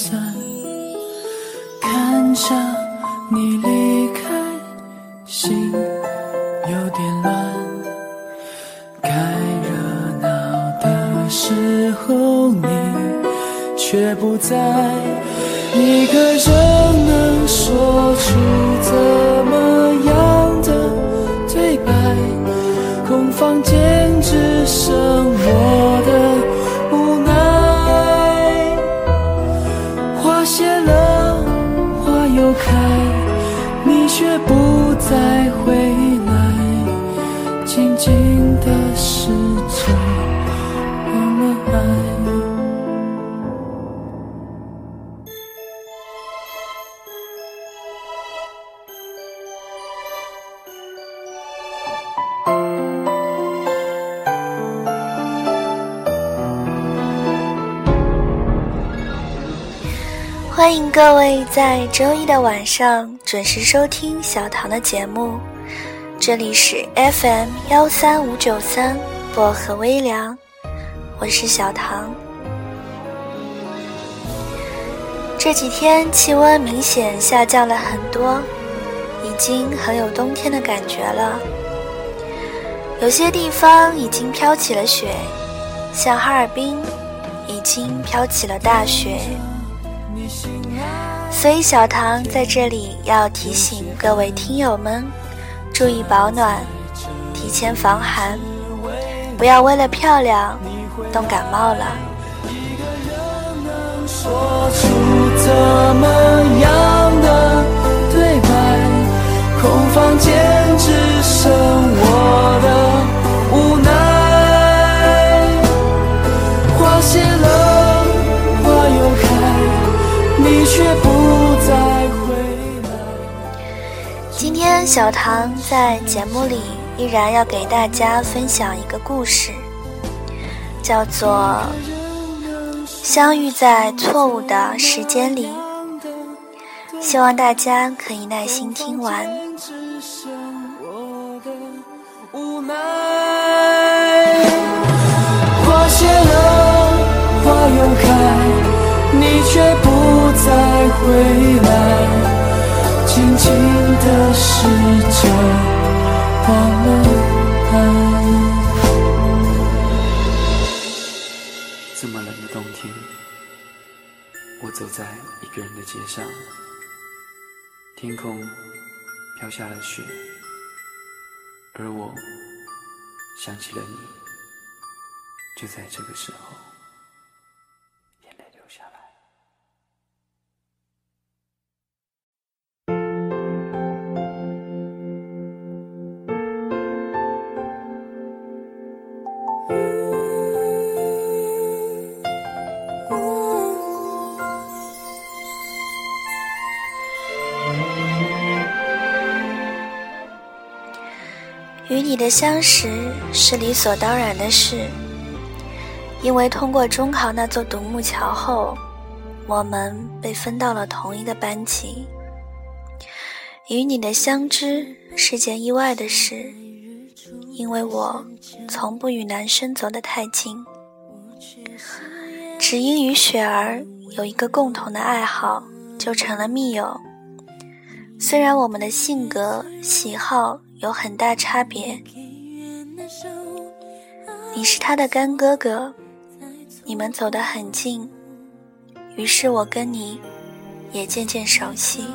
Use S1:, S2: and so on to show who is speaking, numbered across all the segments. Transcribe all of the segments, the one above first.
S1: 散。看着你离开，心有点乱。该热闹的时候，你却不在。一个人能说出怎谢了，花又开，你却不再回
S2: 各位在周一的晚上准时收听小唐的节目，这里是 FM 幺三五九三薄荷微凉，我是小唐。这几天气温明显下降了很多，已经很有冬天的感觉了。有些地方已经飘起了雪，像哈尔滨，已经飘起了大雪。所以小唐在这里要提醒各位听友们，注意保暖，提前防寒，不要为了漂亮冻感冒了。
S1: 说出怎么样的对白？空房间只剩我的无奈。却不再回来。
S2: 今天小唐在节目里依然要给大家分享一个故事，叫做《相遇在错误的时间里》，希望大家可以耐心听完。
S1: 无奈。回来。静静的时针，忘了爱。这么冷的冬天，我走在一个人的街上，天空飘下了雪，而我想起了你，就在这个时候，
S2: 你的相识是理所当然的事，因为通过中考那座独木桥后，我们被分到了同一个班级。与你的相知是件意外的事，因为我从不与男生走得太近，只因与雪儿有一个共同的爱好，就成了密友。虽然我们的性格、喜好有很大差别，你是他的干哥哥，你们走得很近，于是我跟你也渐渐熟悉。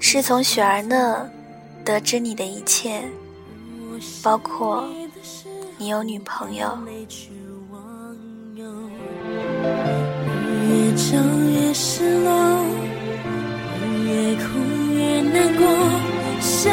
S2: 是从雪儿那得知你的一切，包括你有女朋友。
S1: 越长越失落，越哭难过，相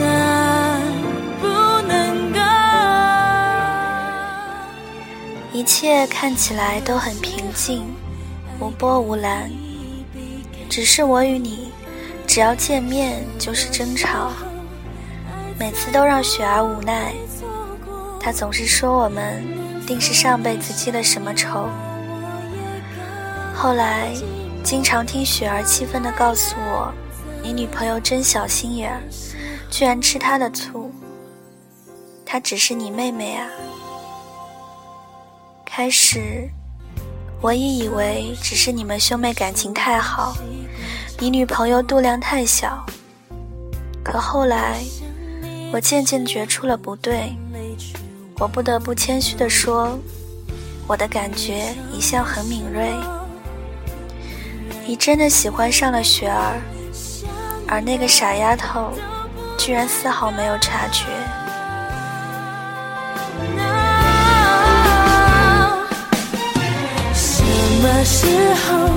S1: 爱不能够。
S2: 一切看起来都很平静，无波无澜。只是我与你，只要见面就是争吵，每次都让雪儿无奈。她总是说我们定是上辈子积了什么仇。后来经常听雪儿气愤地告诉我：“你女朋友真小心眼儿，居然吃她的醋。她只是你妹妹啊。”开始，我也以为只是你们兄妹感情太好，你女朋友度量太小。可后来，我渐渐觉出了不对。我不得不谦虚地说，我的感觉一向很敏锐。你真的喜欢上了雪儿，而那个傻丫头，居然丝毫没有察觉。
S3: 什么时候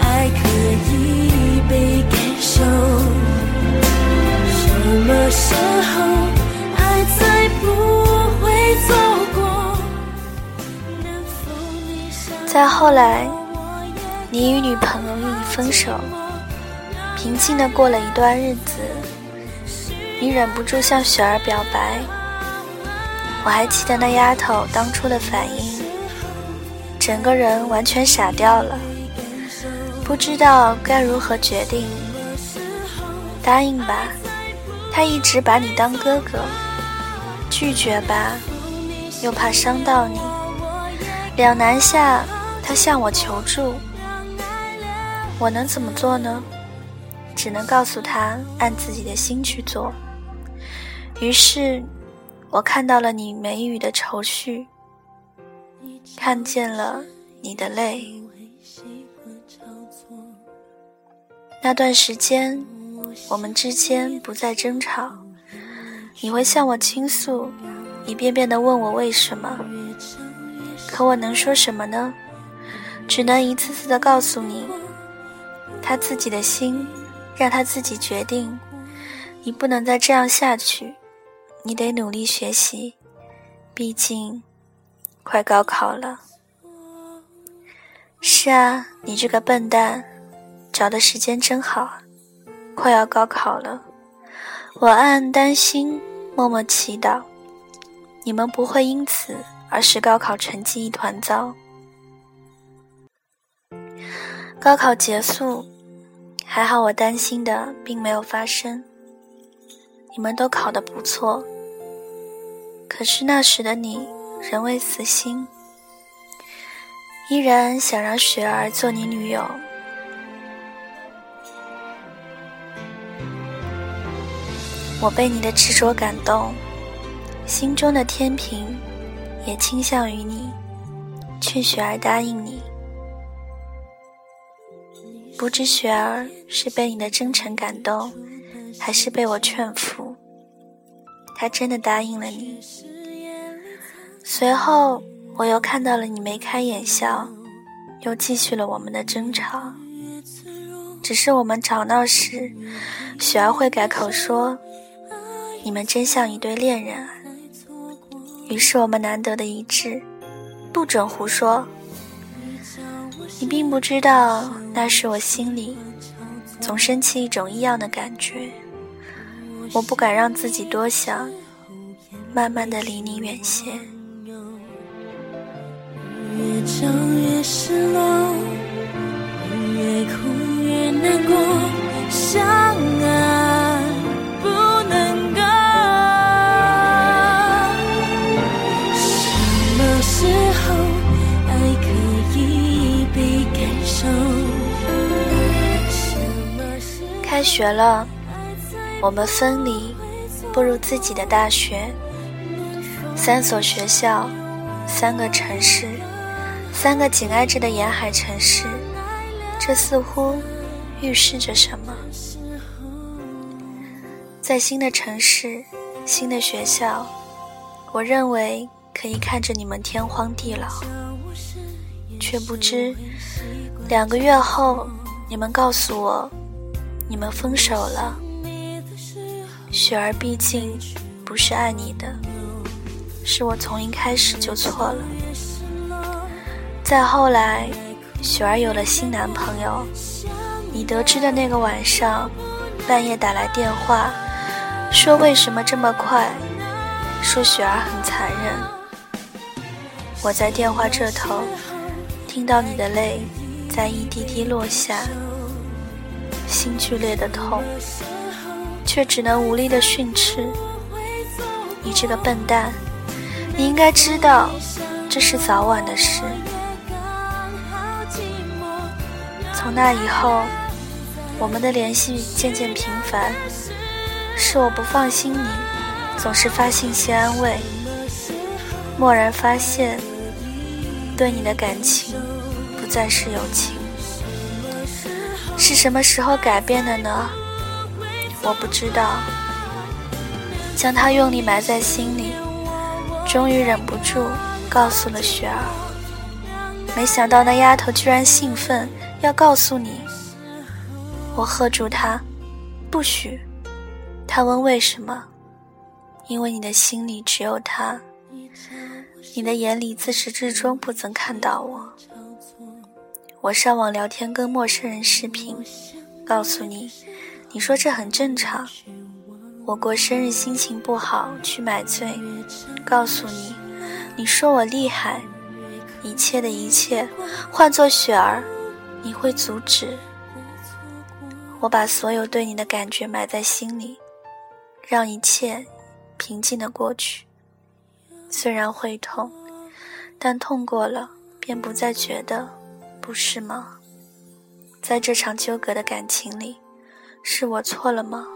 S3: 爱可以被感受？什么时候爱再不会错过？
S2: 再后来，你与女朋友一分手，平静的过了一段日子，你忍不住向雪儿表白。我还记得那丫头当初的反应，整个人完全傻掉了，不知道该如何决定。答应吧，他一直把你当哥哥；拒绝吧，又怕伤到你。两难下，他向我求助。我能怎么做呢？只能告诉他按自己的心去做。于是，我看到了你眉宇的愁绪，看见了你的泪。那段时间，我们之间不再争吵，你会向我倾诉，一遍遍的问我为什么。可我能说什么呢？只能一次次的告诉你。他自己的心，让他自己决定。你不能再这样下去，你得努力学习，毕竟快高考了。是啊，你这个笨蛋，找的时间真好，快要高考了。我暗暗担心，默默祈祷，你们不会因此而使高考成绩一团糟。高考结束。还好，我担心的并没有发生。你们都考得不错，可是那时的你仍未死心，依然想让雪儿做你女友。我被你的执着感动，心中的天平也倾向于你，劝雪儿答应你。不知雪儿是被你的真诚感动，还是被我劝服，她真的答应了你。随后我又看到了你眉开眼笑，又继续了我们的争吵。只是我们吵闹时，雪儿会改口说：“你们真像一对恋人啊。”于是我们难得的一致，不准胡说。你并不知道，那时我心里总升起一种异样的感觉。我不敢让自己多想，慢慢的离你远些。
S3: 越长越失落，越哭越难过，相爱
S2: 学了，我们分离，步入自己的大学。三所学校，三个城市，三个紧挨着的沿海城市，这似乎预示着什么？在新的城市，新的学校，我认为可以看着你们天荒地老，却不知两个月后，你们告诉我，你们分手了。雪儿毕竟不是爱你的，是我从一开始就错了。再后来，雪儿有了新男朋友，你得知的那个晚上，半夜打来电话，说为什么这么快，说雪儿很残忍。我在电话这头，听到你的泪在一滴滴落下，心剧烈的痛，却只能无力的训斥：“你这个笨蛋，你应该知道，这是早晚的事。”从那以后，我们的联系渐渐频繁，是我不放心你，总是发信息安慰，蓦然发现，对你的感情。不再是友情，是什么时候改变的呢？我不知道。将它用力埋在心里，终于忍不住告诉了雪儿。没想到那丫头居然兴奋，要告诉你。我喝住她，不许。她问为什么？因为你的心里只有他，你的眼里自始至终不曾看到我。我上网聊天，跟陌生人视频，告诉你，你说这很正常。我过生日心情不好，去买醉，告诉你，你说我厉害。一切的一切，换做雪儿，你会阻止。我把所有对你的感觉埋在心里，让一切平静的过去。虽然会痛，但痛过了，便不再觉得。不是吗？在这场纠葛的感情里，是我错了吗？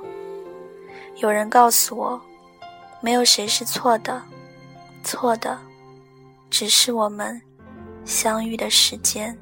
S2: 有人告诉我，没有谁是错的，错的只是我们相遇的时间。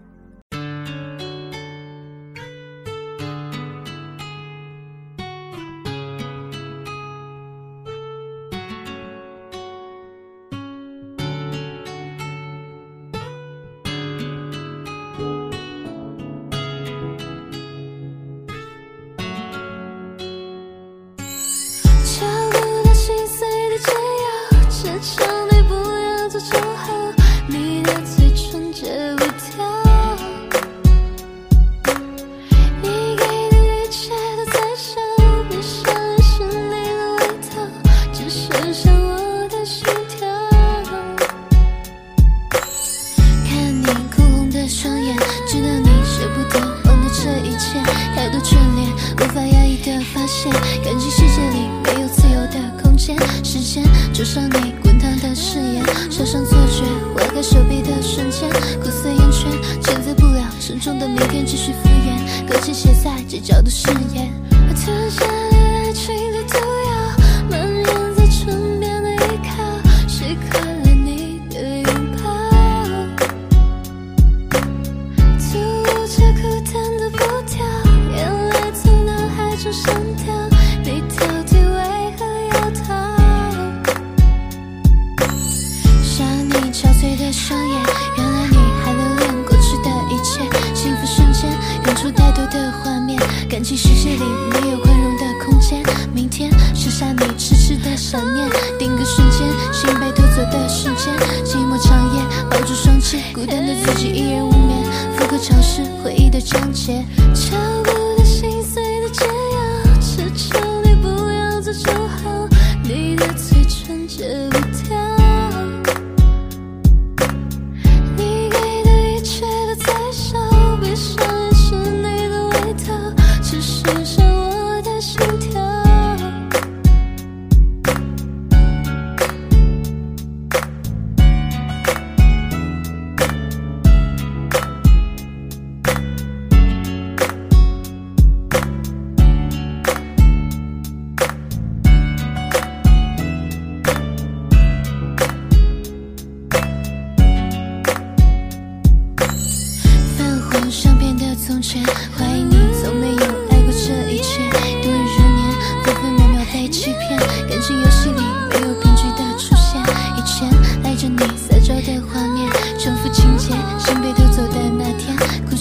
S3: 一人无眠，反复尝试回忆的章节。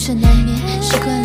S3: 这难免习惯。